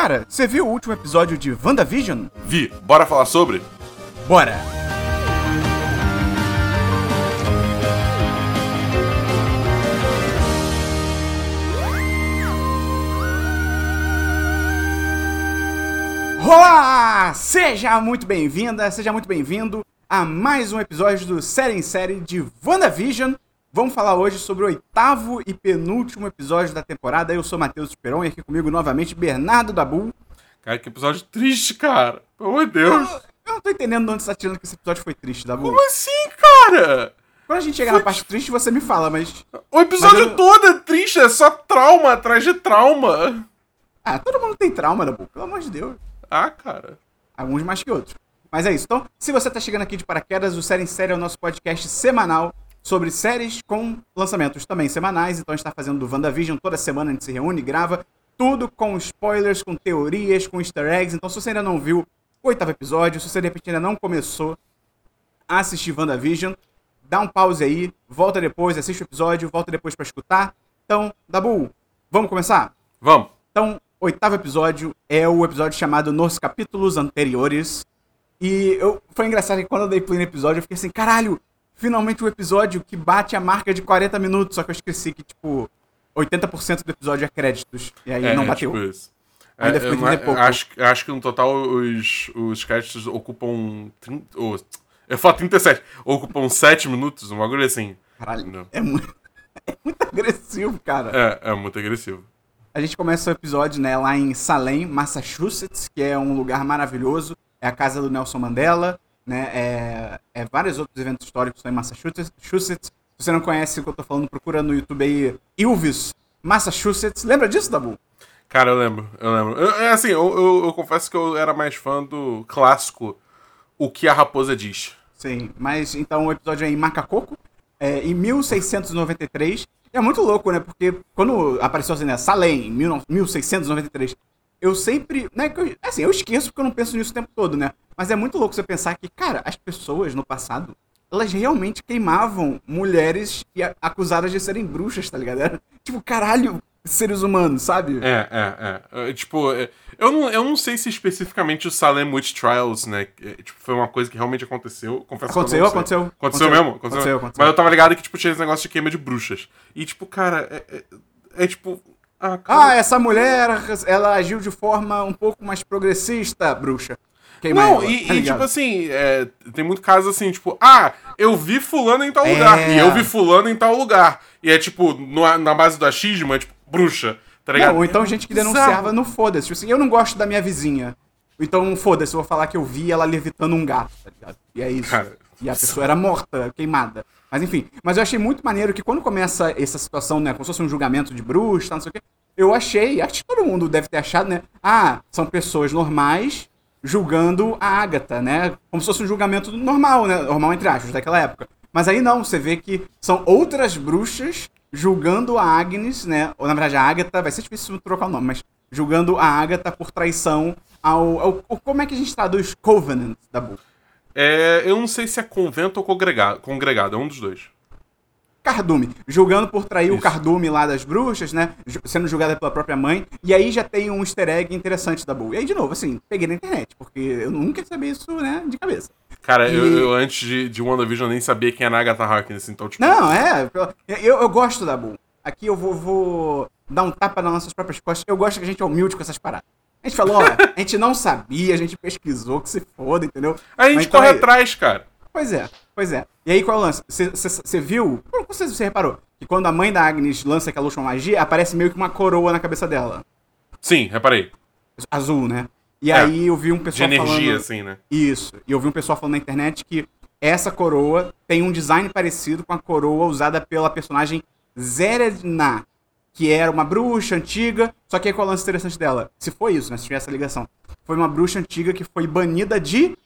Cara, você viu o último episódio de WandaVision? Vi, bora falar sobre? Bora! Olá! Seja muito bem-vinda, seja muito bem-vindo a mais um episódio do Série em Série de WandaVision. Vamos falar hoje sobre o oitavo e penúltimo episódio da temporada. Eu sou Matheus Esperon e aqui comigo novamente Bernardo Dabu. Cara, que episódio triste, cara. Pelo amor de Deus. Eu, eu não tô entendendo de onde você tá tirando que esse episódio foi triste, Dabu. Como assim, cara? Quando a gente chegar na parte triste, você me fala, mas. O episódio Mas eu- todo é triste, é só trauma atrás de trauma. Ah, todo mundo tem trauma, Dabu, pelo amor de Deus. Ah, cara. Alguns mais que outros. Mas é isso. Então, se você tá chegando aqui de paraquedas, o Série em Série é o nosso podcast semanal sobre séries com lançamentos também semanais. Então a gente tá fazendo do WandaVision toda semana, a gente se reúne, grava. Tudo com spoilers, com teorias, com easter eggs. Então, se você ainda não viu o oitavo episódio, se você de repente ainda não começou a assistir WandaVision, dá um pause aí, volta depois, assiste o episódio, volta depois pra escutar. Então, Dabu, vamos começar? Vamos. Então, oitavo episódio é o episódio chamado Nos Capítulos Anteriores. E eu, foi engraçado que quando eu dei play no episódio, eu fiquei assim, caralho, finalmente o episódio que bate a marca de 40 minutos. Só que eu esqueci que, tipo, 80% do episódio é créditos. E aí É, não é bateu. tipo isso. Ainda É, ficou eu não- 30 e pouco. Acho, acho que no total os, os créditos ocupam. 30, ou, eu falo 37. Ocupam 7 minutos, um bagulho assim. Caralho, Não. é muito, é muito agressivo, cara. É, é muito agressivo. A gente começa o episódio, né, lá em Salem, Massachusetts, que é um lugar maravilhoso. É a casa do Nelson Mandela, né? É, é vários outros eventos históricos lá em Massachusetts. Massachusetts. Se você não conhece o que eu tô falando, procura no YouTube aí Ilvis, Massachusetts. Lembra disso, Dabu? Cara, eu lembro, eu lembro. Eu- é assim, eu, eu, eu confesso que eu era mais fã do clássico O que a Raposa Diz. Sim, mas então o episódio é em Macacoco, é, em 1693. E é muito louco, né? Porque quando apareceu assim, né? Salem, em 19- 1693, eu sempre. Né, que eu- assim, eu esqueço porque eu não penso nisso o tempo todo, né? Mas é muito louco você pensar que, cara, as pessoas no passado, elas realmente queimavam mulheres e acusadas de serem bruxas, tá ligado? Era, tipo, caralho, seres humanos, sabe? É, é, é. Tipo, é, eu, não, eu não sei se especificamente o Salem Witch Trials, né? é, tipo, foi uma coisa que realmente aconteceu. Confesso Aconteceu, aconteceu, Aconteceu, aconteceu. mesmo? Aconteceu, aconteceu. Mas eu tava ligado que, tipo, tinha esse negócio de queima de bruxas. E, tipo, cara, é, é, é tipo. Ah, Ah, essa mulher, ela agiu de forma um pouco mais progressista, bruxa. Queima Não, e, tá e, tipo assim, é, tem muito caso assim, tipo, ah, eu vi fulano em tal É. lugar, e eu vi fulano em tal lugar. E é tipo, no- na base do achismo, é tipo, bruxa, tá ligado? Não, ou então gente que denunciava no foda-se. Tipo assim, eu não gosto da minha vizinha. Então, foda-se, eu vou falar que eu vi ela levitando um gato, tá ligado? E é isso. Cara, e a pessoa era morta, queimada. Mas enfim, mas eu achei muito maneiro que quando começa essa situação, né, como se fosse um julgamento de bruxa, não sei o quê, eu achei, acho que todo mundo deve ter achado, né? Ah, são pessoas normais julgando a Agatha, né? Como se fosse um julgamento normal, né? Normal entre aspas, daquela época. Mas aí não, você vê que são outras bruxas julgando a Agnes, né? Ou na verdade a Agatha, vai ser difícil trocar o nome, mas julgando a Agatha por traição ao, ao- ao- como é que a gente traduz Covenant da Bu? É, eu não sei se é convento ou congregado, congregado, é um dos dois. Cardume, julgando por trair o Isso. cardume lá das bruxas, né? Sendo julgada pela própria mãe. E aí já tem um easter egg interessante da Bu. E aí, de novo, assim, peguei na internet, porque eu nunca ia saber isso, né, de cabeça. Cara, E- eu, eu antes de, de WandaVision nem sabia quem era a Agatha Harkness, então, tipo... Não, é. Eu, eu gosto da Bu. Aqui eu vou, vou dar um tapa nas nossas próprias costas. Eu gosto que a gente é humilde com essas paradas. A gente falou, ó, a gente não sabia, a gente pesquisou, que se foda, entendeu? A gente Mas então corre aí- atrás, cara. Pois é, pois é. E aí qual é o lance? Você viu? Não sei se você reparou. Que quando a mãe da Agnes lança aquela última magia, aparece meio que uma coroa na cabeça dela. Sim, reparei. Azul, né? E É, aí eu vi um De pessoal energia, falando... assim, né? Isso. E eu vi um pessoal falando na internet que essa coroa tem um design parecido com a coroa usada pela personagem Zeredna, que era uma bruxa antiga. Só que aí qual é o lance interessante dela? Se foi isso, né? Se tiver essa ligação. Foi uma bruxa antiga que foi banida de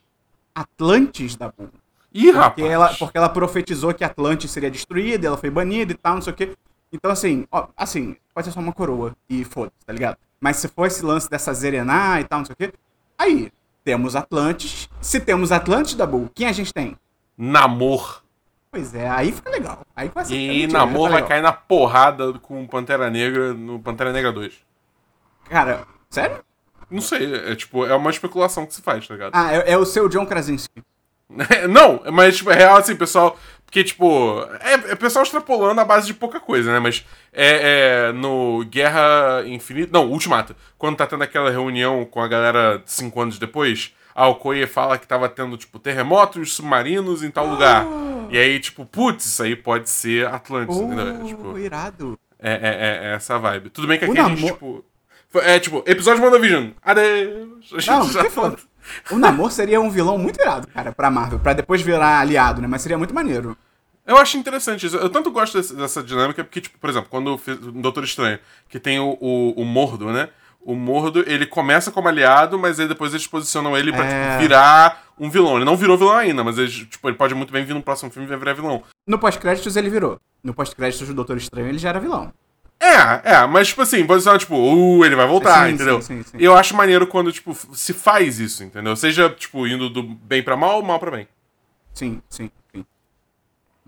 Atlantis da Boom. Ih, Porque rapaz. ela, porque ela profetizou que Atlantis seria destruída, ela foi banida e tal, não sei o quê. Então, assim, ó, assim, pode ser só uma coroa e foda-se, tá ligado? Mas se for esse lance dessa Zerená e tal, não sei o quê, aí temos Atlantis. Se temos Atlantis, Dabu, quem a gente tem? Namor. Pois é, aí fica legal. Aí começa a ficar E mentira, Namor tá vai legal. cair na porrada com Pantera Negra no Pantera Negra 2. Cara, sério? Não sei, é tipo, é uma especulação que se faz, tá ligado? Ah, é, é o seu John Krasinski. não, mas, tipo, é real, assim, pessoal. Porque, tipo, é, é pessoal extrapolando a base de pouca coisa, né? Mas é, é no Guerra Infinita. Não, Ultimato. Quando tá tendo aquela reunião com a galera cinco anos depois, a Okoye fala que tava tendo, tipo, terremotos submarinos em tal lugar. Oh. E aí, tipo, putz, isso aí pode ser Atlantis, entendeu? Oh, Tipo, irado. é, é, é, é essa vibe. Tudo bem que O aqui a gente, namor- tipo. É tipo, episódio de WandaVision. Adeus. A gente Não, já foda. O Namor seria um vilão muito irado, cara, pra Marvel. Pra depois virar aliado, né? Mas seria muito maneiro. Eu acho interessante isso. Eu tanto gosto desse- dessa dinâmica porque, tipo, por exemplo, quando eu fiz o Doutor Estranho, que tem o, o, o Mordo, né? O Mordo, ele começa como aliado, mas aí depois eles posicionam ele pra É. tipo, virar um vilão. Ele não virou vilão ainda, mas ele, tipo, ele pode muito bem vir no próximo filme e virar vilão. No pós-créditos ele virou. No pós-créditos do Doutor Estranho ele já era vilão. É, é, mas tipo assim, posicionar, tipo, uh, ele vai voltar, Sim, entendeu? sim, sim, sim. Eu acho maneiro quando, tipo, se faz isso, entendeu? Seja, tipo, indo do bem pra mal ou mal pra bem. Sim, sim, sim.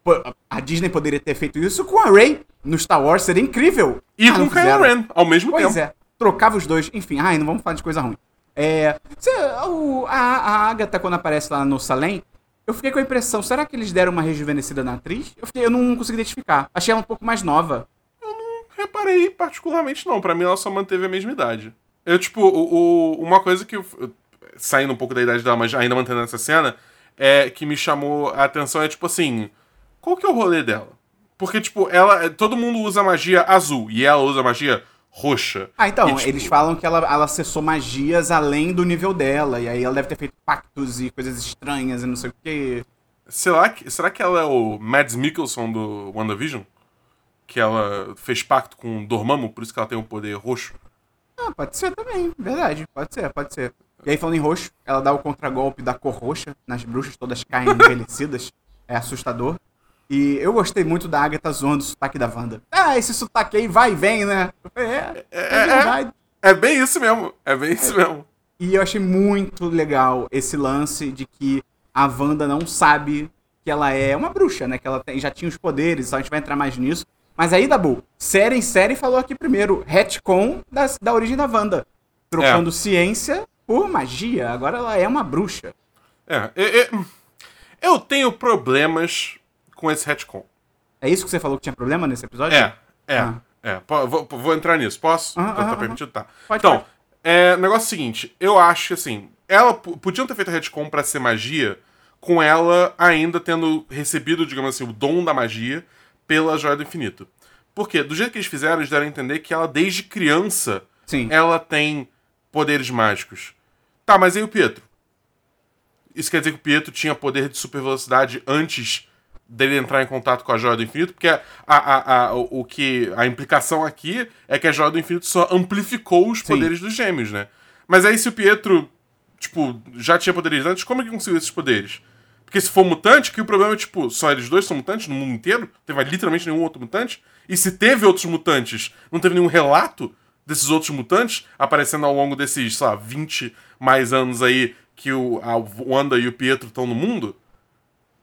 Pô, a- Disney poderia ter feito isso com a Rey no Star Wars, seria incrível. E Ah, com Kylo. Ren, ao mesmo Pois tempo. é. Trocava os dois. Enfim, ai, não vamos falar de coisa ruim. É. cê- o- a, a Agatha, quando aparece lá no Salem, eu fiquei com a impressão, será que eles deram uma rejuvenescida na atriz? Eu, fiquei, eu não consegui identificar. Achei ela um pouco mais nova. Reparei particularmente não, pra mim ela só manteve a mesma idade. Eu, tipo, o, o- uma coisa que, eu, saindo um pouco da idade dela, mas ainda mantendo essa cena, é que me chamou a atenção é, tipo assim, qual que é o rolê dela? Porque, tipo, ela, todo mundo usa magia azul, e ela usa magia roxa. Ah, então, E, tipo, eles falam que ela, ela acessou magias além do nível dela, e aí ela deve ter feito pactos e coisas estranhas e não sei o quê. Será que, será que ela é o Mads Mikkelsen do WandaVision? Que ela fez pacto com o Dormammu, por isso que ela tem o poder roxo? Ah, pode ser também, verdade. Pode ser, pode ser. E aí, falando em roxo, ela dá o contragolpe da cor roxa, nas bruxas todas caem envelhecidas. É assustador. E eu gostei muito da Agatha zoando o sotaque da Wanda. Ah, esse sotaque aí vai e vem, né? Eu falei, É, é, verdade. É bem isso mesmo, é bem isso mesmo. E eu achei muito legal esse lance de que a Wanda não sabe que ela é uma bruxa, né? Que ela tem- já tinha os poderes, a gente vai entrar mais nisso. Mas aí, Dabu, série em série falou aqui primeiro, retcon da, da origem da Wanda. Trocando ciência por magia. Agora ela é uma bruxa. É, eu tenho problemas com esse retcon. É isso que você falou que tinha problema nesse episódio? É, é, Ah. é. Vou, vou entrar nisso, posso? Aham, tá, tá aham, permitido? Tá. Pode, então, pode. é, negócio é seguinte, eu acho que assim, ela podiam ter feito a retcon pra ser magia, com ela ainda tendo recebido, digamos assim, o dom da magia pela Joia do Infinito. Porque, do jeito que eles fizeram, eles deram a entender que ela, desde criança, Sim. ela tem poderes mágicos. Tá, mas aí o Pietro? Isso quer dizer que o Pietro tinha poder de super velocidade antes dele entrar em contato com a Joia do Infinito? Porque a, a, a, o, o que, a implicação aqui é que a Joia do Infinito só amplificou os Sim. poderes dos gêmeos, né? Mas aí se o Pietro, tipo, já tinha poderes antes, como ele conseguiu esses poderes? Porque se for mutante, que o problema é, tipo, só eles dois são mutantes no mundo inteiro? Não teve literalmente nenhum outro mutante? E se teve outros mutantes, não teve nenhum relato desses outros mutantes aparecendo ao longo desses, sei lá, 20 mais anos aí que o, a Wanda e o Pietro estão no mundo?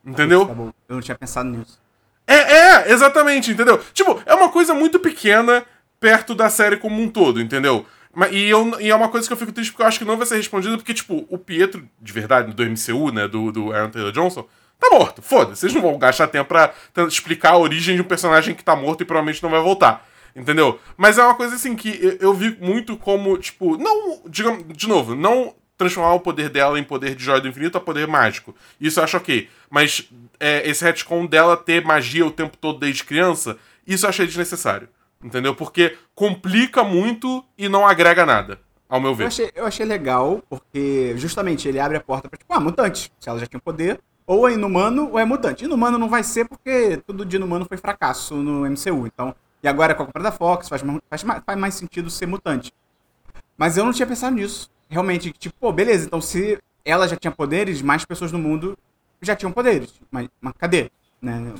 Entendeu? Tá bom. Eu não tinha pensado nisso. É, é, exatamente, entendeu? Tipo, é uma coisa muito pequena perto da série como um todo, entendeu? E, eu, e é uma coisa que eu fico triste porque eu acho que não vai ser respondido, porque, tipo, o Pietro, de verdade, do MCU, né, do, do Aaron Taylor Johnson, tá morto. Foda-se, vocês não vão gastar tempo pra explicar a origem de um personagem que tá morto e provavelmente não vai voltar. Entendeu? Mas é uma coisa assim que eu, eu vi muito como, tipo, não, digamos, de novo, não transformar o poder dela em poder de joia do infinito a poder mágico. Isso eu acho ok. Mas é, esse retcon dela ter magia o tempo todo desde criança, isso eu achei desnecessário. Entendeu? Porque complica muito e não agrega nada, ao meu Eu ver. achei, eu achei legal, porque justamente ele abre a porta pra, tipo, ah, mutante. Se ela já tinha poder, ou é inumano ou é mutante. Inumano não vai ser porque tudo de inumano foi fracasso no MCU. Então, e agora com a compra da Fox, faz, faz, faz mais sentido ser mutante. Mas eu não tinha pensado nisso. Realmente, tipo, pô, beleza, então se ela já tinha poderes, mais pessoas no mundo já tinham poderes. Mas, mas cadê? Né?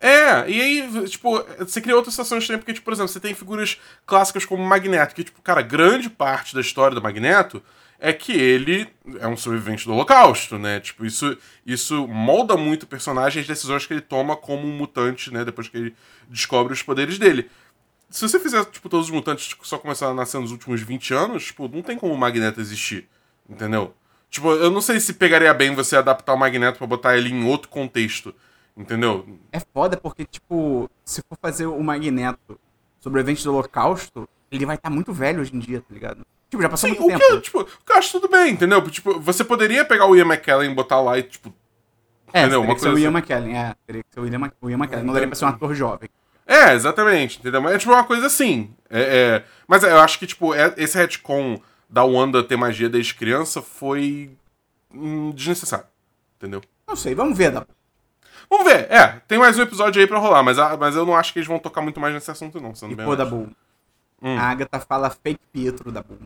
É, e aí, tipo, você cria outras situações também, porque, tipo, por exemplo, você tem figuras clássicas como Magneto, que, tipo, cara, grande parte da história do Magneto é que ele é um sobrevivente do Holocausto, né? Tipo, isso, isso molda muito o personagem as decisões que ele toma como um mutante, né? Depois que ele descobre os poderes dele. Se você fizer, tipo, todos os mutantes só começaram a nascer nos últimos 20 anos, tipo, não tem como o Magneto existir. Entendeu? Tipo, eu não sei se pegaria bem você adaptar o Magneto para botar ele em outro contexto. Entendeu? É foda porque, tipo, se for fazer o Magneto sobrevivente do Holocausto, ele vai estar tá muito velho hoje em dia, tá ligado? Tipo, já passou Sim, muito o tempo. Que, tipo, eu acho tudo bem, entendeu? Tipo, você poderia pegar o Ian McKellen e botar lá e, tipo. É, entendeu? Uma coisa o Ian assim. McKellen, é. Teria que ser o Ian, o Ian McKellen. Não daria pra ser um ator jovem. É, exatamente, entendeu? Mas é tipo uma coisa assim. É, é... Mas eu acho que, tipo, é, esse retcon da Wanda ter magia desde criança foi hum, desnecessário. Entendeu? Não sei, vamos ver, Dabu. Vamos ver, é, tem mais um episódio aí pra rolar, mas, mas eu não acho que eles vão tocar muito mais nesse assunto, não. Sendo e, bem pô, Dabu, hum. a Agatha fala fake Pietro, Dabu.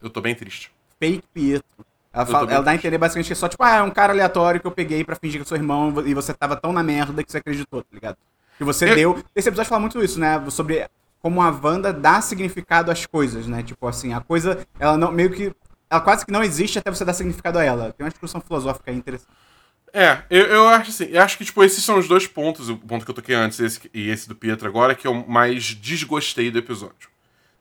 Eu tô bem triste. Fake Pietro. Ela, fala, ela dá a entender basicamente que é só, tipo, ah, é um cara aleatório que eu peguei pra fingir que eu sou irmão e você tava tão na merda que você acreditou, tá ligado? Que você eu... deu. Esse episódio fala muito isso, né? Sobre como a Wanda dá significado às coisas, né? Tipo assim, a coisa, ela não, meio que. Ela quase que não existe até você dar significado a ela. Tem uma discussão filosófica aí interessante. É, eu, eu acho assim, eu acho que, tipo, esses são os dois pontos, o ponto que eu toquei antes esse, e esse do Pietro agora, que eu mais desgostei do episódio.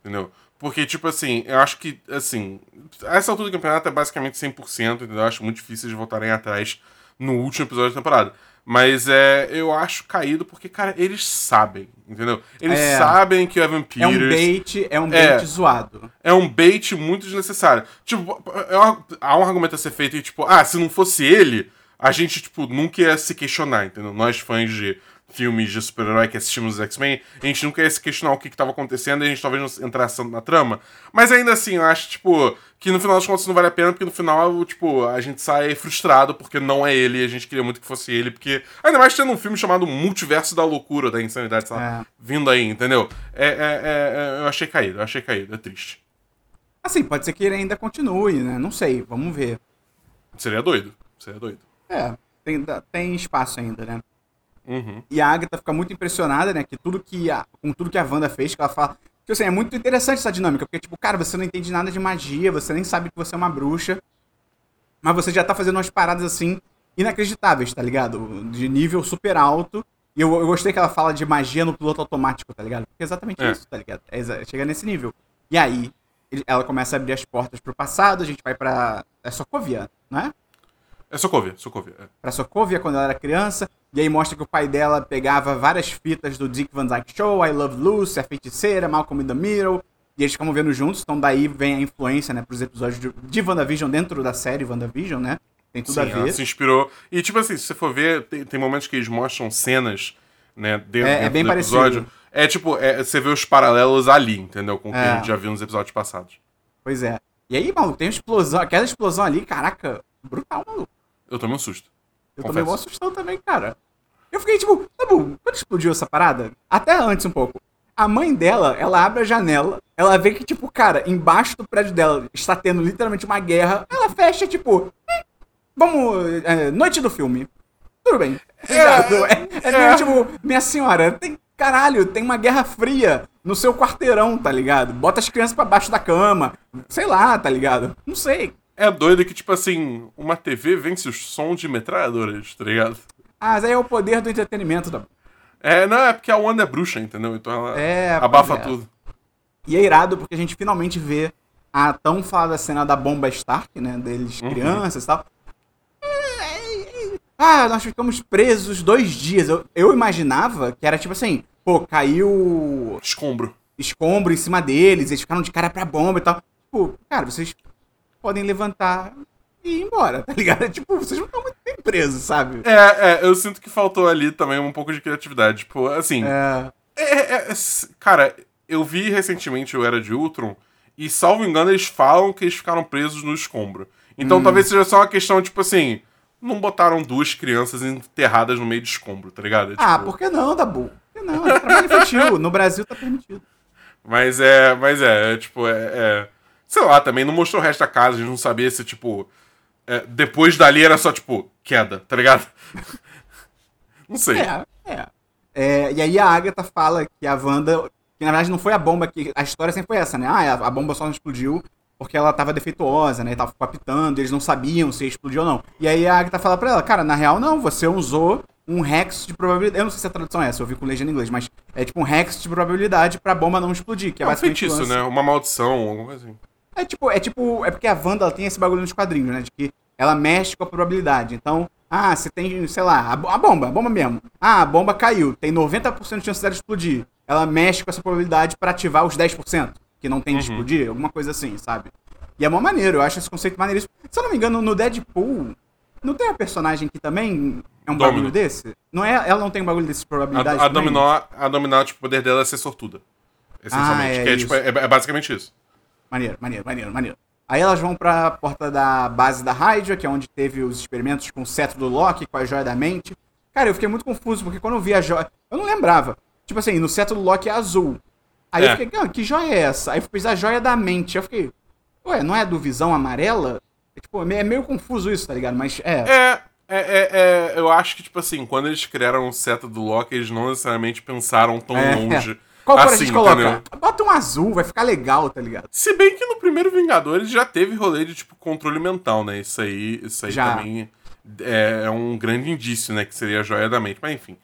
Entendeu? Porque, tipo assim, eu acho que, assim, essa altura do campeonato é basicamente 100%, entendeu? Eu acho muito difícil de voltarem atrás no último episódio da temporada. Mas é, eu acho caído porque, cara, eles sabem, entendeu? Eles é, sabem que o Evan Peters... É um bait, é um bait é, zoado. É um bait muito desnecessário. Tipo, é há um argumento a ser feito e, tipo, ah, se não fosse ele, a gente, tipo, nunca ia se questionar, entendeu? Nós fãs de filmes de super-herói que assistimos os X-Men, a gente nunca ia se questionar o que estava acontecendo e a gente talvez não entrasse na trama. Mas ainda assim, eu acho, tipo, que no final das contas não vale a pena, porque no final, tipo, a gente sai frustrado porque não é ele e a gente queria muito que fosse ele, porque. Ainda mais tendo um filme chamado Multiverso da Loucura, da Insanidade, sei lá, é. vindo aí, entendeu? É, é, é, é, eu achei caído, eu achei caído, é triste. Assim, pode ser que ele ainda continue, né? Não sei, vamos ver. Seria doido, seria doido. É, tem, tem espaço ainda, né? Uhum. E a Agatha fica muito impressionada, né? Que tudo que a, com tudo que a Wanda fez, que ela fala. Que assim, é muito interessante essa dinâmica, porque, tipo, cara, você não entende nada de magia, você nem sabe que você é uma bruxa. Mas você já tá fazendo umas paradas assim inacreditáveis, tá ligado? De nível super alto. E eu, eu gostei que ela fala de magia no piloto automático, tá ligado? Porque é exatamente é. isso, tá ligado? É, chega nesse nível. E aí, ela começa a abrir as portas pro passado, a gente vai pra. É Sokovia, não é? É Sokovia, Sokovia. É. Pra Sokovia quando ela era criança. E aí mostra que o pai dela pegava várias fitas do Dick Van Dyke Show, I Love Lucy, A Feiticeira, Malcolm in the Middle. E eles ficam vendo juntos, então daí vem a influência, né, pros episódios de, de WandaVision dentro da série WandaVision, né? Tem tudo Sim, a ver. Ela se inspirou. E tipo assim, se você for ver, tem, tem momentos que eles mostram cenas, né, dentro, é, dentro é bem do episódio. Parecido. É tipo, é, você vê os paralelos ali, entendeu? Com o que é. a gente já viu nos episódios passados. Pois é. E aí, maluco, tem uma explosão, aquela explosão ali, caraca, brutal, maluco. Eu tomei um susto. Eu confesso. tomei um assustão também, cara. Eu fiquei tipo, tá bom, quando explodiu essa parada? Até antes um pouco. A mãe dela, ela abre a janela, ela vê que, tipo, cara, embaixo do prédio dela está tendo literalmente uma guerra. Ela fecha, tipo, hum, vamos. É, noite do filme. Tudo bem. É, é, é, é. tipo, minha senhora, tem. Caralho, tem uma guerra fria no seu quarteirão, tá ligado? Bota as crianças para baixo da cama. Sei lá, tá ligado? Não sei. É doido que, tipo assim, uma TV vence os sons de metralhadoras, tá ligado? Ah, mas aí é o poder do entretenimento. Da... É, não, é porque a Wanda é bruxa, entendeu? Então ela é, abafa é. tudo. E é irado porque a gente finalmente vê a tão falada cena da bomba Stark, né? Deles uhum. crianças e tal. Ah, nós ficamos presos dois dias. Eu, eu imaginava que era tipo assim, pô, caiu. Escombro. Escombro em cima deles, eles ficaram de cara pra bomba e tal. Tipo, cara, vocês podem levantar e ir embora, tá ligado? Tipo, vocês não estão muito bem presos, sabe? É, é, eu sinto que faltou ali também um pouco de criatividade. Tipo, assim. É. É, é, é cara, eu vi recentemente o Era de Ultron e, salvo engano, eles falam que eles ficaram presos no escombro. Então hum. talvez seja só uma questão, tipo assim. Não botaram duas crianças enterradas no meio de escombro, tá ligado? É, ah, por que não, Dabu? Por que não? É trabalho infantil. No Brasil tá permitido. Mas é, mas é, é tipo, é, é, Sei lá, também não mostrou o resto da casa, a gente não sabia se, tipo é, depois dali era só, tipo, queda, tá ligado? não sei. É, é, é. E aí a Agatha fala que a Wanda. Que na verdade não foi a bomba que. A história sempre foi essa, né? Ah, a bomba só não explodiu porque ela tava defeituosa, né? E tava apitando, eles não sabiam se explodiu ou não. E aí a Agatha fala pra ela, cara, na real não, você usou um hex de probabilidade. Eu não sei se a tradução é essa, eu vi com legenda em inglês, mas É tipo um hex de probabilidade pra bomba não explodir, que é, É um feitiço, lance. né? Uma maldição, alguma coisa assim. É tipo, é tipo, é porque a Wanda ela tem esse bagulho nos quadrinhos, né? De que ela mexe com a probabilidade. Então, ah, você tem, sei lá, a, bo- a bomba, a bomba mesmo. Ah, a bomba caiu, tem 90% de chance dela explodir. Ela mexe com essa probabilidade pra ativar os 10% que não tem de Uhum. explodir, alguma coisa assim, sabe? E é mó maneiro, eu acho esse conceito maneiríssimo. Se eu não me engano, no Deadpool, não tem uma personagem que também é um Domino. bagulho desse? Não é, ela não tem um bagulho desse de probabilidade A, a? Dominó, a Dominó, tipo, o poder dela é ser sortuda. Essencialmente. Ah, é é, isso. tipo, é, é basicamente isso. Maneiro, maneiro, maneiro, maneiro. Aí elas vão pra porta da base da Hydra, que é onde teve os experimentos com o cetro do Loki, com a joia da mente. Cara, eu fiquei muito confuso, porque quando eu vi a joia. Eu não lembrava. Tipo assim, no cetro do Loki é azul. Aí É. eu fiquei, ah, que joia é essa? Aí eu fiz a joia da mente. Eu fiquei, ué, não é do visão amarela? É, tipo, é meio confuso isso, tá ligado? Mas é. É, é, é, é, eu acho que, tipo assim, quando eles criaram o seto do Loki, eles não necessariamente pensaram tão É. longe. Qual cor a assim, gente coloca? entendeu? Bota um azul, vai ficar legal, tá ligado? Se bem que no primeiro Vingadores já teve rolê de, tipo, controle mental, né? Isso aí, isso aí Já. também é, é um grande indício, né? Que seria a joia da mente. Mas enfim,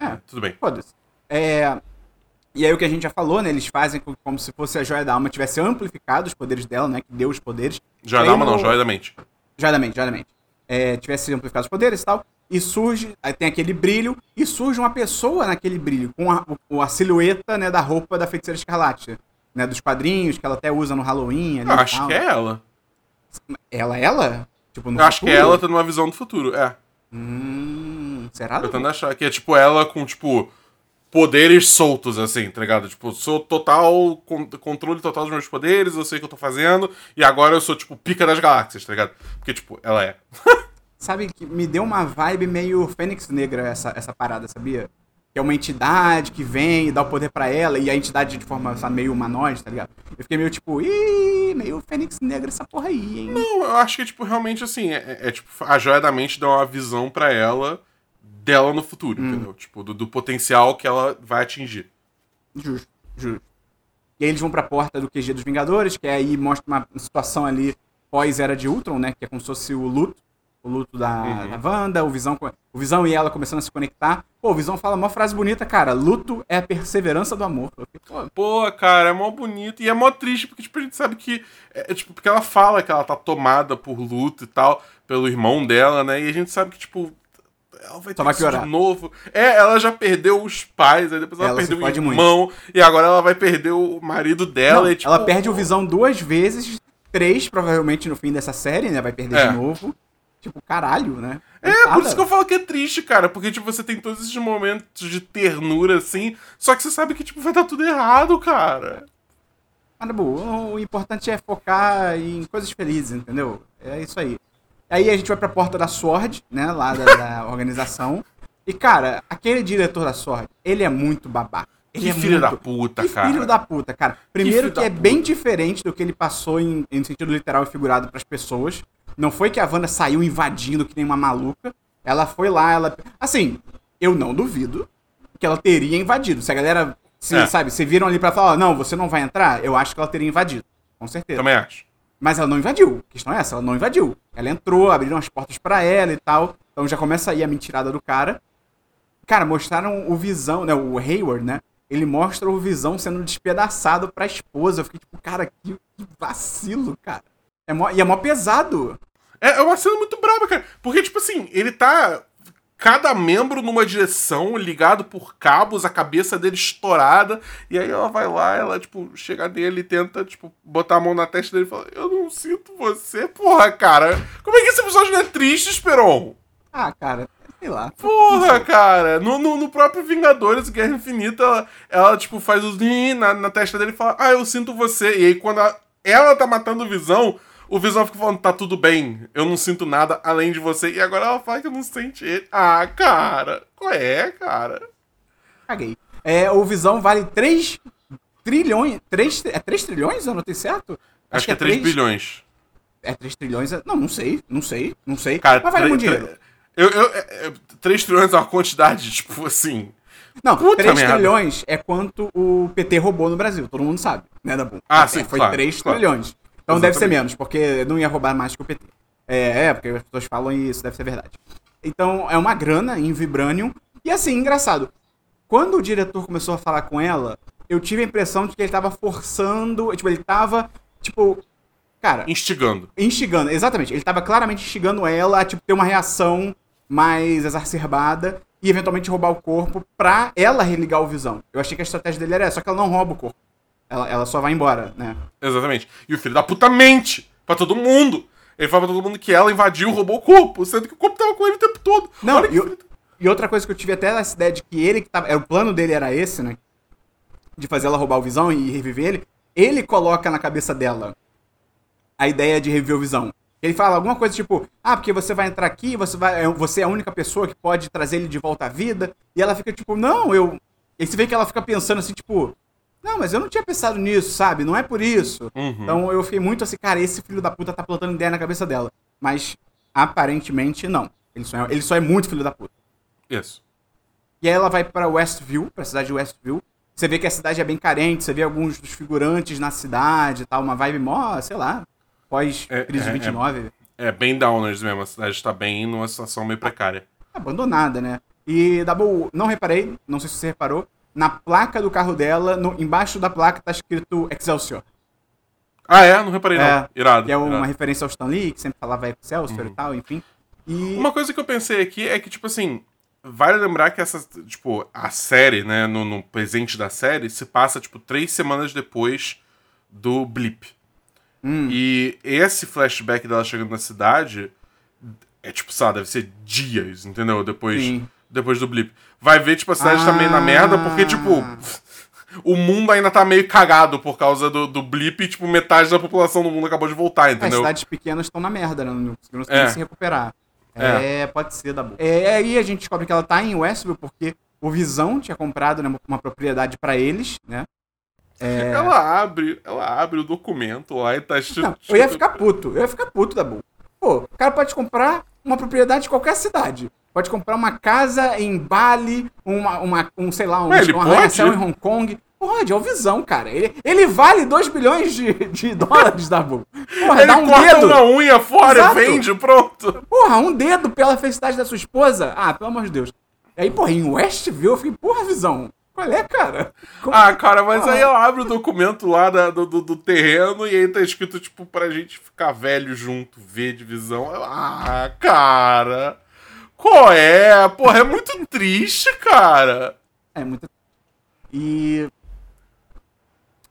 É. tudo bem. Foda-se. É, E aí o que a gente já falou, né? Eles fazem com- como se fosse a joia da alma tivesse amplificado os poderes dela, né? Que deu os poderes. Joia da alma não, no- joia da mente. Joia da mente, joia da mente. É, tivesse amplificado os poderes e tal. E surge, aí tem aquele brilho, e surge uma pessoa naquele brilho, com a, o- a silhueta né, da roupa da feiticeira escarlate. Né, dos quadrinhos, que ela até usa no Halloween. Ali Eu acho tal. que é ela. Ela, ela? Tipo, no Eu acho que é ela tendo uma visão do futuro. É. Hum, será? Eu tento achar que é tipo ela com, tipo, poderes soltos, assim, tá ligado? Tipo, sou total. con- controle total dos meus poderes, eu sei o que eu tô fazendo, e agora eu sou, tipo, pica das galáxias, tá ligado? Porque, tipo, ela é. Sabe que me deu uma vibe meio Fênix Negra essa, essa parada, sabia? Que é uma entidade que vem e dá o poder pra ela, e a entidade de forma sabe, meio humanoide, tá ligado? Eu fiquei meio tipo, ih, meio Fênix Negra essa porra aí, hein? Não, eu acho que, tipo, realmente, assim, é, é, tipo, a joia da mente dá uma visão pra ela dela no futuro, entendeu? Tipo, do, do potencial que ela vai atingir. Justo, justo. E aí eles vão pra porta do QG dos Vingadores, que aí mostra uma situação ali pós-era de Ultron, né? Que é como se fosse o luto. O luto da, Uhum. da Wanda, o Visão, o Visão e ela começando a se conectar. Pô, o Visão fala uma frase bonita, cara. Luto é a perseverança do amor. Fiquei, pô, cara, é mó bonito e é mó triste, porque, tipo, a gente sabe que. É, tipo, porque ela fala que ela tá tomada por luto e tal, pelo irmão dela, né? E a gente sabe que, tipo. Ela vai ter vai piorar. de novo. É, ela já perdeu os pais, aí depois ela, Ela perdeu o fode muito. irmão, e agora ela vai perder o marido dela. Não, e, tipo, ela perde o Visão duas vezes, três provavelmente no fim dessa série, né? Vai perder É. de novo. Tipo, caralho, né? É, por isso que eu falo que é triste, cara. Porque, tipo, você tem todos esses momentos de ternura, assim. Só que você sabe que, tipo, vai dar tudo errado, cara. Mas, bom, o importante é focar em coisas felizes, entendeu? É isso aí. Aí a gente vai pra porta da SWORD, né? Lá da, da organização. E, cara, aquele diretor da SWORD, ele é muito babaca. Ele Que é filho da muito- puta, que cara. filho da puta, cara. Primeiro que, da é bem diferente do que ele passou em, em sentido literal e figurado pras pessoas. Não foi que a Wanda saiu invadindo que nem uma maluca. Ela foi lá, ela. Assim, eu não duvido que ela teria invadido. Se a galera, se, É. sabe, se viram ali pra falar, ó, não, você não vai entrar, eu acho que ela teria invadido. Com certeza. Também acho. Mas ela não invadiu. A questão é essa, ela não invadiu. Ela entrou, abriram as portas pra ela e tal. Então já começa aí a mentirada do cara. Cara, mostraram o Visão, né? O Hayward, né? Ele mostra o Visão sendo despedaçado pra esposa. Eu fiquei tipo, cara, que, que vacilo, cara. É mó, e é mó pesado. É, é uma cena muito braba, cara. Porque, tipo assim, ele tá. Cada membro numa direção, ligado por cabos, a cabeça dele estourada. E aí ela vai lá, ela, tipo, chega nele e tenta, tipo, botar a mão na testa dele e fala: Eu não sinto você, porra, cara. Como é que esse episódio não é triste, Esperon? Ah, cara, sei lá. Porra, cara. No, no, no próprio Vingadores, Guerra Infinita, ela, ela, tipo, faz o zin na, na testa dele e fala: Ah, eu sinto você. E aí, quando ela, ela tá matando o Visão, o Visão fica falando: Tá tudo bem, eu não sinto nada além de você. E agora ela fala que eu não sente ele. Ah, cara. Qual é, cara? Caguei. É, o Visão vale 3 trilhões. 3, é 3 trilhões? Eu não tenho certo? Acho, que é 3 bilhões. É 3 trilhões? é- Não, não sei, não sei, não sei. Cara, Mas vale muito dinheiro. Eu, eu, é, é, 3 trilhões é uma quantidade, tipo assim. Não, Puta 3 merda. trilhões é quanto o PT roubou no Brasil, todo mundo sabe, né, Dabu? Ah, É, sim, Foi claro, 3 claro. trilhões. Então deve ser menos, porque não ia roubar mais que o PT. É, é, porque as pessoas falam e isso deve ser verdade. Então é uma grana em Vibranium. E assim, engraçado. quando o diretor começou a falar com ela, eu tive a impressão de que ele tava forçando. Tipo, ele tava, tipo. Cara, Instigando. instigando, exatamente. Ele tava claramente instigando ela a tipo, ter uma reação mais exacerbada e eventualmente roubar o corpo pra ela religar o visão. Eu achei que a estratégia dele era essa, só que ela não rouba o corpo. Ela, ela só vai embora, né? Exatamente. E o filho da puta mente pra todo mundo. Ele fala pra todo mundo que ela invadiu, roubou o corpo, sendo que o corpo tava com ele o tempo todo. Não, e, da- e outra coisa que eu tive até essa ideia de que ele que tava. O plano dele era esse, né? De fazer ela roubar o visão e reviver ele. Ele coloca na cabeça dela a ideia de reviver o visão. Ele fala alguma coisa tipo, ah, porque você vai entrar aqui, você, vai, é- você é a única pessoa que pode trazer ele de volta à vida. E ela fica tipo, não, eu. E você vê que ela fica pensando assim, tipo, não, mas eu não tinha pensado nisso, sabe? Não é por isso. Uhum. Então eu fiquei muito assim, cara, esse filho da puta tá plantando ideia na cabeça dela. Mas aparentemente não. Ele só é, ele só é muito filho da puta. Isso. E aí ela vai pra Westview, pra cidade de Westview. Você vê que a cidade é bem carente, você vê alguns dos figurantes na cidade e tal, uma vibe mó, sei lá, pós-crise É, é, de 29. É bem downers mesmo. A cidade tá bem numa situação meio precária. abandonada, né? E Dabu, não reparei, não sei se você reparou, na placa do carro dela, no, embaixo da placa tá escrito Excelsior. Ah, é? Não reparei, não. É, Irado. Que é uma irado. referência ao Stan Lee, que sempre falava Excelsior e tal, enfim. E Uma coisa que eu pensei aqui é que, tipo assim, vale lembrar que essa, tipo, a série, né, no, no presente da série, se passa, tipo, três semanas depois do blip. Hum. E esse flashback dela chegando na cidade é, tipo, sei lá, deve ser dias, entendeu? Depois, Sim. depois do blip. Vai ver, tipo, a cidade tá meio na Ah. merda, porque, tipo, o mundo ainda tá meio cagado por causa do, do blip e, tipo, metade da população do mundo acabou de voltar, as entendeu? cidades pequenas estão na merda, né? Não conseguiram É. se recuperar. É. É. pode ser da boa. É, aí a gente descobre que ela tá em Westview porque o Visão tinha comprado né, uma propriedade pra eles, né? É. Ela abre, ela abre o documento lá e tá. Não, eu ia ficar puto, eu ia ficar puto da boa. Pô, o cara pode comprar uma propriedade em qualquer cidade. Pode comprar uma casa em Bali, uma, uma um, sei lá, um, Mas ele um arranha-céu em? Hong Kong. Pode, é o Visão, cara. Ele, ele vale 2 bilhões de, de dólares da boa. Porra, Ele dá um corta dedo. uma unha fora Exato. vende, pronto. Porra, um dedo pela felicidade da sua esposa. Ah, pelo amor de Deus. E aí, porra, em Westview eu fiquei, porra, Visão. Qual é, cara? Como- Ah, cara, mas Porra. aí ela abre o documento lá da- do, do, terreno e aí tá escrito, tipo, pra gente ficar velho junto, ver divisão. Ah, cara. Qual é? Porra, é muito triste, cara. É muito. E.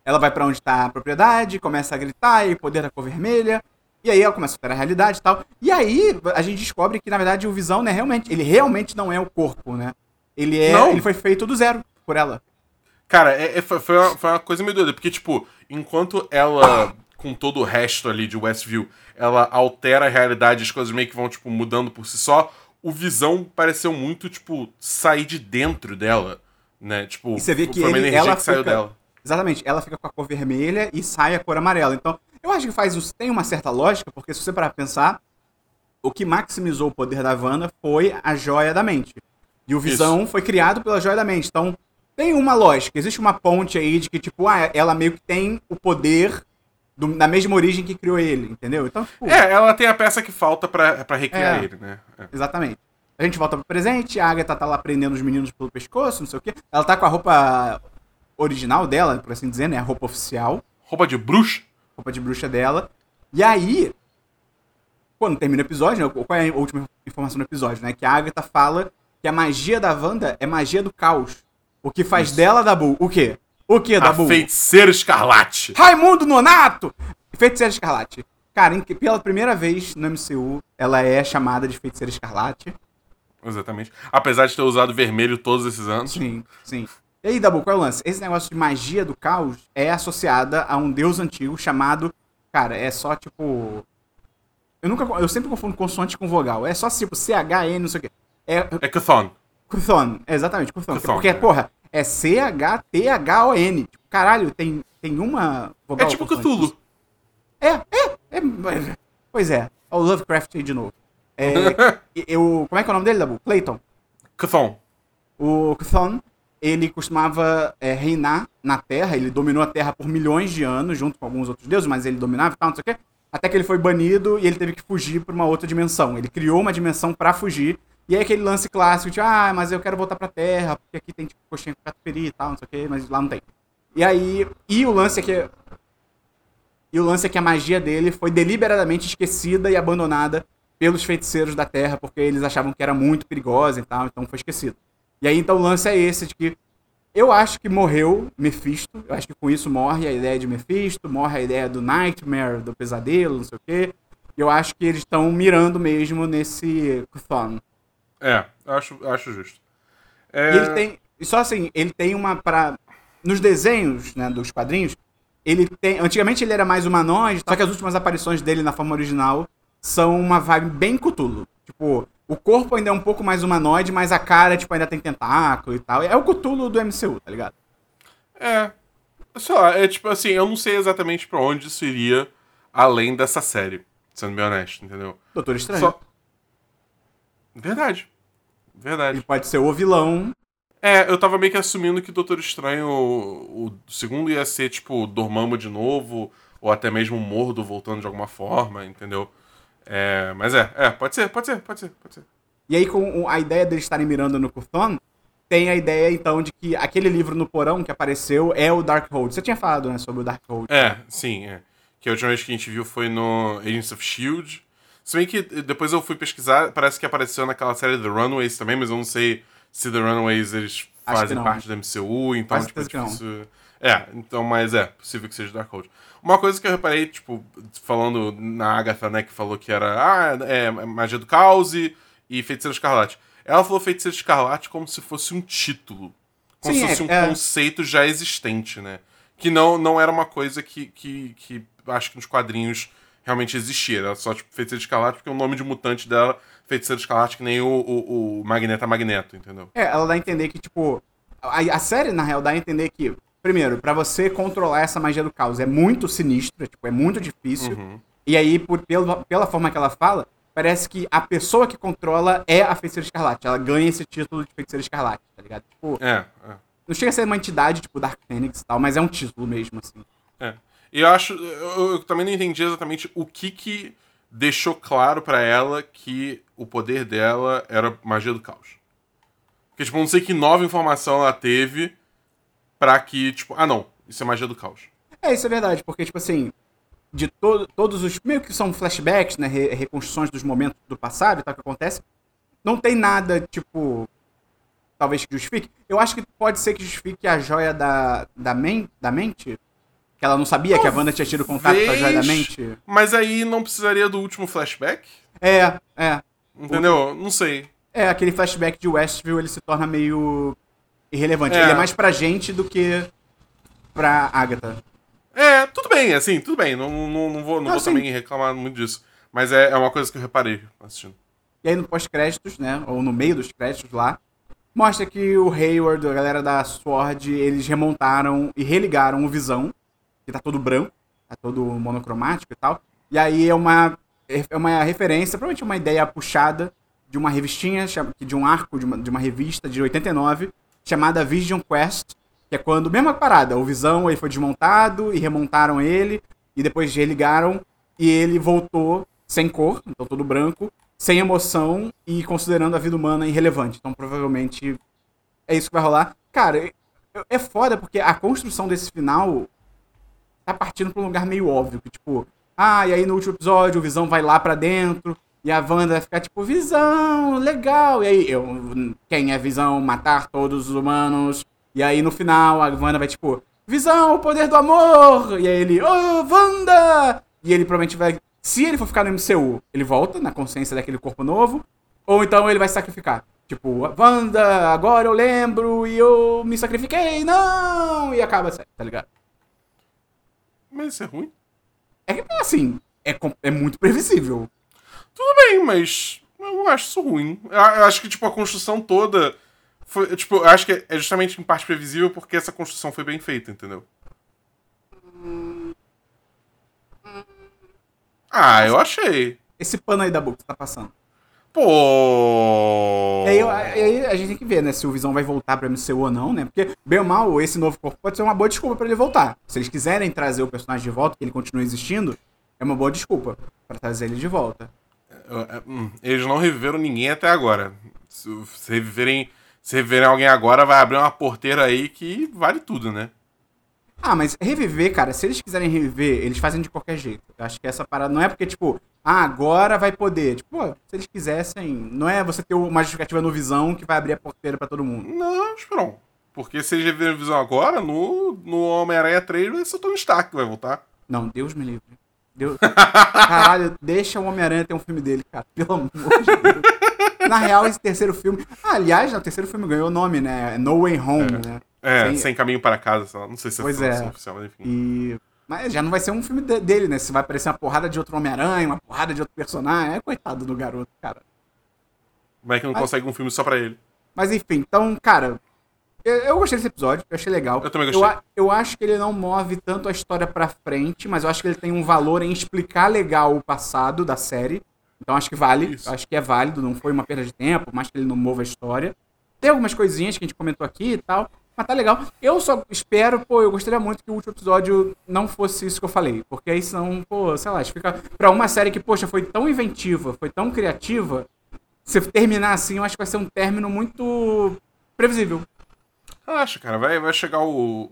Ela vai pra onde tá a propriedade, começa a gritar, e poder da cor vermelha. E aí ela começa a ter a realidade e tal. E aí a gente descobre que, na verdade, o Visão, né, realmente. Ele realmente não é o corpo, né? Ele é. Não. Ele foi feito do zero por ela. Cara, é- é- foi, uma, foi uma coisa meio doida, porque, tipo, enquanto ela, com todo o resto ali de Westview, ela altera a realidade, as coisas meio que vão, tipo, mudando por si só, o Visão pareceu muito, tipo, sair de dentro dela, né? Tipo, E você vê que foi uma ele- energia ela que saiu fica- dela. Exatamente, ela fica com a cor vermelha e sai a cor amarela. Então, eu acho que faz tem uma certa lógica, porque se você parar pra pensar, o que maximizou o poder da Wanda foi a joia da mente. E o Visão foi criado pela joia da mente. Então, tem uma lógica, existe uma ponte aí de que, tipo, ah, ela meio que tem o poder do- da mesma origem que criou ele, entendeu? Então, tipo, É, ela tem a peça que falta pra, pra recriar É. ele, né? É. Exatamente. A gente volta pro presente, a Agatha tá lá prendendo os meninos pelo pescoço, não sei o quê. Ela tá com a roupa original dela, por assim dizer, né? A roupa oficial. Roupa de bruxa? roupa de bruxa dela. E aí, quando termina o episódio, né, qual é a última informação do episódio, né? Que a Agatha fala que a magia da Wanda é magia do caos. O que faz dela, Dabu, o quê? O que, A Dabu? feiticeira escarlate. Raimundo Nonato! Feiticeira Escarlate. Cara, pela primeira vez no MCU, ela é chamada de Feiticeira Escarlate. Exatamente. Apesar de ter usado vermelho todos esses anos. Sim, sim. E aí, Dabu, qual é o lance? Esse negócio de magia do caos é associada a um deus antigo chamado. Cara, é só tipo. Eu nunca. Eu sempre confundo consoante com vogal. É só tipo CHN, não sei o quê. É É Chthon. Cuthon, exatamente, Cuthon. Porque, é. porra, é C-H-T-H-O-N. Tipo, caralho, tem, tem uma É vogal. tipo consoante. Cthulhu. É, é, é. Pois é. Olha o Lovecraft aí de novo. É, eu, como é que é o nome dele, Dabu? Clayton. Chthon. O Cthon, ele costumava é, reinar na Terra, ele dominou a Terra por milhões de anos, junto com alguns outros deuses, mas ele dominava e tal, não sei o quê. Até que ele foi banido e ele teve que fugir para uma outra dimensão. Ele criou uma dimensão para fugir, E aí aquele lance clássico de, ah, mas eu quero voltar pra Terra, porque aqui tem tipo coxinha com catupiry e tal, não sei o quê, mas lá não tem. E aí, e o lance é que e o lance é que a magia dele foi deliberadamente esquecida e abandonada pelos feiticeiros da Terra, porque eles achavam que era muito perigosa e tal, então foi esquecido. E aí então o lance é esse de que eu acho que morreu Mephisto, eu acho que com isso morre a ideia de Mephisto, morre a ideia do Nightmare, do pesadelo, não sei o quê. Eu acho que eles estão mirando mesmo nesse Cthulhu. É, acho, acho justo. É... E ele tem. E só assim, ele tem uma. Pra, nos desenhos né, dos quadrinhos, ele tem. Antigamente ele era mais humanoide, só que as últimas aparições dele na forma original são uma vibe bem Cthulhu. Tipo, o corpo ainda é um pouco mais humanoide, mas a cara, tipo, ainda tem tentáculo e tal. É o Cthulhu do MCU, tá ligado? É. Sei lá, é tipo assim, eu não sei exatamente pra onde isso iria além dessa série, sendo bem honesto, entendeu? Doutor Estranho. Só... Verdade. Verdade. Ele pode ser o vilão. É, eu tava meio que assumindo que Doutor Estranho, o, o segundo ia ser, tipo, Dormammu de novo, ou até mesmo Mordo voltando de alguma forma, entendeu? É, mas é, é, pode ser, pode ser, pode ser, pode ser. E aí, com a ideia deles estarem mirando no Kuthon, tem a ideia, então, de que aquele livro no porão que apareceu é o Darkhold. Você tinha falado, né, sobre o Darkhold. É, sim, é. Que a última vez que a gente viu foi no Agents of S.H.I.E.L.D., se bem que depois eu fui pesquisar, parece que apareceu naquela série The Runaways também, mas eu não sei se The Runaways eles fazem parte da MCU, então, Quase tipo, difícil. É, então, mas é, possível que seja Darkhold. Uma coisa que eu reparei, tipo, falando na Agatha, né, que falou que era, ah, é magia do caos e, e feiticeiro escarlate. Ela falou feiticeiro escarlate como se fosse um título. Como Sim, se fosse é, um é... conceito já existente, né? Que não, não era uma coisa que, que, que acho que nos quadrinhos realmente existia. Era só, tipo, Feiticeiro Escarlate, porque o nome de mutante dela, Feiticeiro Escarlate, que nem o, o, o Magneto Magneto, entendeu? É, ela dá a entender que, tipo. A, a série, na real, dá a entender que, primeiro, para você controlar essa magia do caos é muito sinistro, é, tipo, é muito difícil. Uhum. E aí, por, pela, pela forma que ela fala, parece que a pessoa que controla é a Feiticeira Escarlate. Ela ganha esse título de Feiticeira Escarlate, tá ligado? Tipo. É, é. Não chega a ser uma entidade, tipo, Dark Phoenix e tal, mas é um título mesmo, assim. É. E eu acho. Eu, eu, também não entendi exatamente o que que deixou claro para ela que o poder dela era magia do caos. Porque, tipo, não sei que nova informação ela teve pra que, tipo, ah não, isso é magia do caos. É, isso é verdade, porque, tipo assim, de to todos os. meio que são flashbacks, né? Re reconstruções dos momentos do passado e tal que acontece. Não tem nada, tipo. Talvez que justifique. Eu acho que pode ser que justifique a joia da, da, men da mente ela não sabia Talvez, que a Wanda tinha tido contato com a Joia da Mente? Mas aí não precisaria do último flashback? É, é. Entendeu? Não sei. É, aquele flashback de Westview, ele se torna meio irrelevante. É. Ele é mais pra gente do que pra Agatha. É, tudo bem, assim, tudo bem. Não, não, não vou, não vou também reclamar muito disso. Mas é, é uma coisa que eu reparei assistindo. E aí no pós-créditos, né, ou no meio dos créditos lá, mostra que o Hayward, a galera da SWORD, eles remontaram e religaram o Visão que tá todo branco, tá todo monocromático e tal. E aí é uma, é uma referência, provavelmente uma ideia puxada de uma revistinha, de um arco de uma, de uma revista de 89, chamada Vision Quest, que é quando, mesma parada, o Visão ele foi desmontado e remontaram ele, e depois religaram, e ele voltou sem cor, então todo branco, sem emoção e considerando a vida humana irrelevante. Então provavelmente é isso que vai rolar. Cara, é foda porque a construção desse final tá partindo pra um lugar meio óbvio, que tipo, ah, e aí no último episódio o Visão vai lá pra dentro, e a Wanda vai ficar tipo, Visão, legal, e aí eu, quem é Visão, matar todos os humanos, e aí no final a Wanda vai tipo, Visão, o poder do amor, e aí ele, oh, Wanda, e ele provavelmente vai, se ele for ficar no MCU, ele volta na consciência daquele corpo novo, ou então ele vai sacrificar. Tipo, Wanda, agora eu lembro e eu me sacrifiquei, não! E acaba, tá ligado? Mas isso é ruim? É que, assim, é, é muito previsível. Tudo bem, mas eu acho isso ruim. Eu acho que, tipo, a construção toda. Foi, tipo, eu acho que é justamente em parte previsível porque essa construção foi bem feita, entendeu? Ah, eu achei. Esse pano aí da boca que tá passando. Pô! E aí, aí, a gente tem que ver, né, se o Visão vai voltar pra MCU ou não, né? Porque, bem ou mal, esse novo corpo pode ser uma boa desculpa para ele voltar. Se eles quiserem trazer o personagem de volta, que ele continue existindo, é uma boa desculpa para trazer ele de volta. é, hum, eles não reviveram ninguém até agora. Se, se reviverem, se reviverem alguém agora, vai abrir uma porteira aí que vale tudo, né? Ah, mas reviver, cara, se eles quiserem reviver, eles fazem de qualquer jeito. Eu acho que essa parada não é porque, tipo, ah, agora vai poder. Tipo, pô, se eles quisessem, não é você ter uma justificativa no Visão que vai abrir a porteira pra todo mundo. Não, esperão. Porque se eles reviverem Visão agora, no, no Homem-Aranha 3 vai ser o Tony Stark que vai voltar. Não, Deus me livre. Deus... Caralho, deixa o Homem-Aranha ter um filme dele, cara. Pelo amor de Deus. Na real, esse terceiro filme. Ah, aliás, o terceiro filme ganhou o nome, né? No Way Home, É. né? É, Sem- sem, caminho para casa, sei lá. Não sei se Pois é, é. oficial, mas enfim. E. Mas já não vai ser um filme de- dele, né? Se vai aparecer uma porrada de outro Homem-Aranha, uma porrada de outro personagem. É coitado do garoto, cara. Como é que não Mas- consegue um filme só pra ele? Mas enfim, então, cara. Eu, eu gostei desse episódio, eu achei legal. Eu também gostei. a- eu acho que ele não move tanto a história pra frente, mas eu acho que ele tem um valor em explicar legal o passado da série. Então acho que vale, Isso. acho que é válido, não foi uma perda de tempo, mais que ele não mova a história. Tem algumas coisinhas que a gente comentou aqui e tal, mas tá legal. Eu só espero, pô, eu gostaria muito que o último episódio não fosse isso que eu falei, porque aí senão, pô, sei lá, fica pra uma série que, poxa, foi tão inventiva, foi tão criativa, se terminar assim, eu acho que vai ser um término muito previsível. Relaxa, cara. Vai, vai chegar o,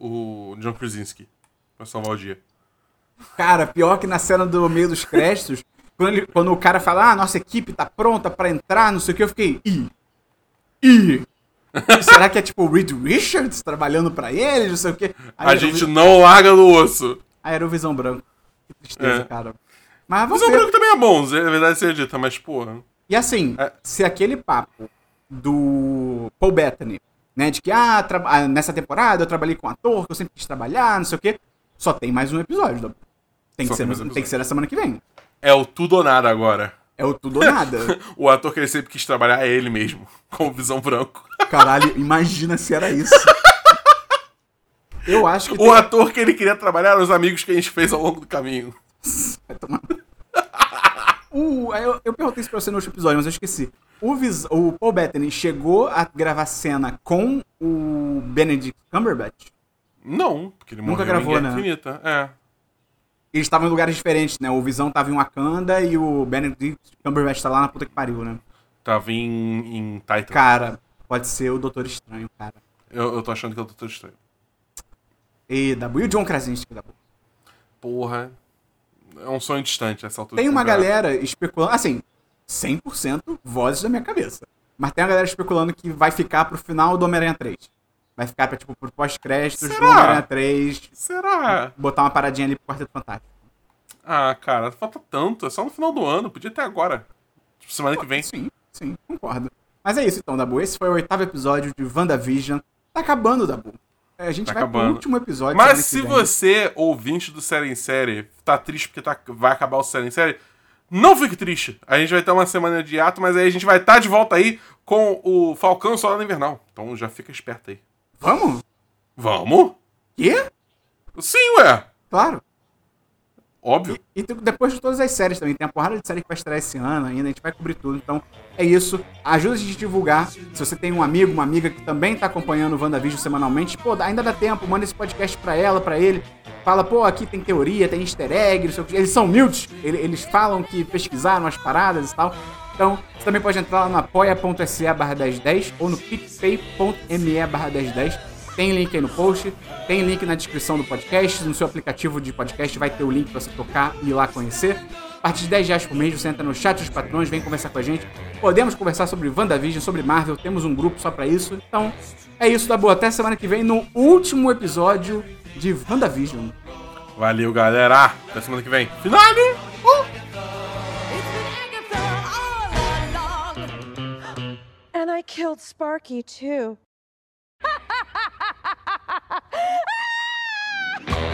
o John Krasinski pra salvar o dia. Cara, pior que na cena do meio dos créditos, quando, ele- quando o cara fala, ah, nossa equipe tá pronta pra entrar, não sei o que, eu fiquei, ih, ih. Será que é tipo o Reed Richards trabalhando pra eles, não sei o que? A gente não larga no osso. Aí era o Visão Branco. Que tristeza, É. cara. Mas Mas vamos o ver. branco também é bom, é verdade seja dita, mas porra. E assim, É. se aquele papo do Paul Bettany, né, de que, ah, ah, nessa temporada eu trabalhei com um ator, que eu sempre quis trabalhar, não sei o que, só tem mais um episódio. Tem que, Só ser, tem tem que ser na semana que vem. É o tudo ou nada agora. É o tudo ou nada. O ator que ele sempre quis trabalhar é ele mesmo, com visão branco. Caralho, imagina se era isso. Eu acho que. O ator que ele queria trabalhar eram os amigos que a gente fez ao longo do caminho. Vai tomar. Uh, eu, eu perguntei isso pra você no último episódio, mas eu esqueci. O, Vis- o Paul Bettany chegou a gravar cena com o Benedict Cumberbatch? Não, porque ele Nunca morreu gravou, em Guerra né? Infinita. É. Eles estavam em lugares diferentes, né? O Visão tava em Wakanda e o Benedict Cumberbatch tá lá na puta que pariu, né? Tava em, em Titan. Cara, pode ser o Doutor Estranho, cara. Eu, eu tô achando que é o Doutor Estranho. E da e o John Krasinski da Porra. É um sonho distante essa altura. Tem uma galera especulando, assim, 100% vozes da minha cabeça. Mas tem uma galera especulando que vai ficar pro final do Homem-Aranha 3. Vai ficar pra, tipo, pro pós-créditos do? Homem-Aranha 3, Será? botar uma paradinha ali pro Quarteto Fantástico. Ah, cara, falta tanto. É só no final do ano. Podia ter agora. Tipo, semana que vem. Sim, sim, concordo. Mas é isso então, Dabu. Esse foi o oitavo episódio de WandaVision. Tá acabando, Dabu. É, A gente Tá vai acabando. pro último episódio. Mas se vem. você, ouvinte do Série em Série, tá triste porque tá- vai acabar o Série em Série, não fique triste. A gente vai ter uma semana de ato, mas aí a gente vai estar de volta aí com o Falcão Soldado Invernal. Então já fica esperto aí. Vamos? Vamos? Quê? Sim, ué. Claro. Óbvio. E tu- depois de todas as séries também. Tem a porrada de série que vai estrear esse ano ainda. A gente vai cobrir tudo. Então é isso. Ajuda a gente a divulgar. Se você tem um amigo, uma amiga que também tá acompanhando o WandaVision semanalmente, pô, ainda dá tempo. Manda esse podcast pra ela, pra ele. Fala, pô, aqui tem teoria, tem easter egg, não sei o que. Eles são humildes. Ele- Eles falam que pesquisaram as paradas e tal. Então, você também pode entrar lá no apoia.se barra 1010 ou no picpay.me barra 1010. Tem link aí no post, tem link na descrição do podcast. No seu aplicativo de podcast vai ter o link pra você tocar e ir lá conhecer. A partir de 10 reais por mês você entra no chat dos patrões, vem conversar com a gente. Podemos conversar sobre WandaVision, sobre Marvel, temos um grupo só pra isso. Então, é isso, da boa. Até semana que vem no último episódio de WandaVision. Valeu, galera. Até semana que vem. Finale! Uh! And I killed Sparky, too.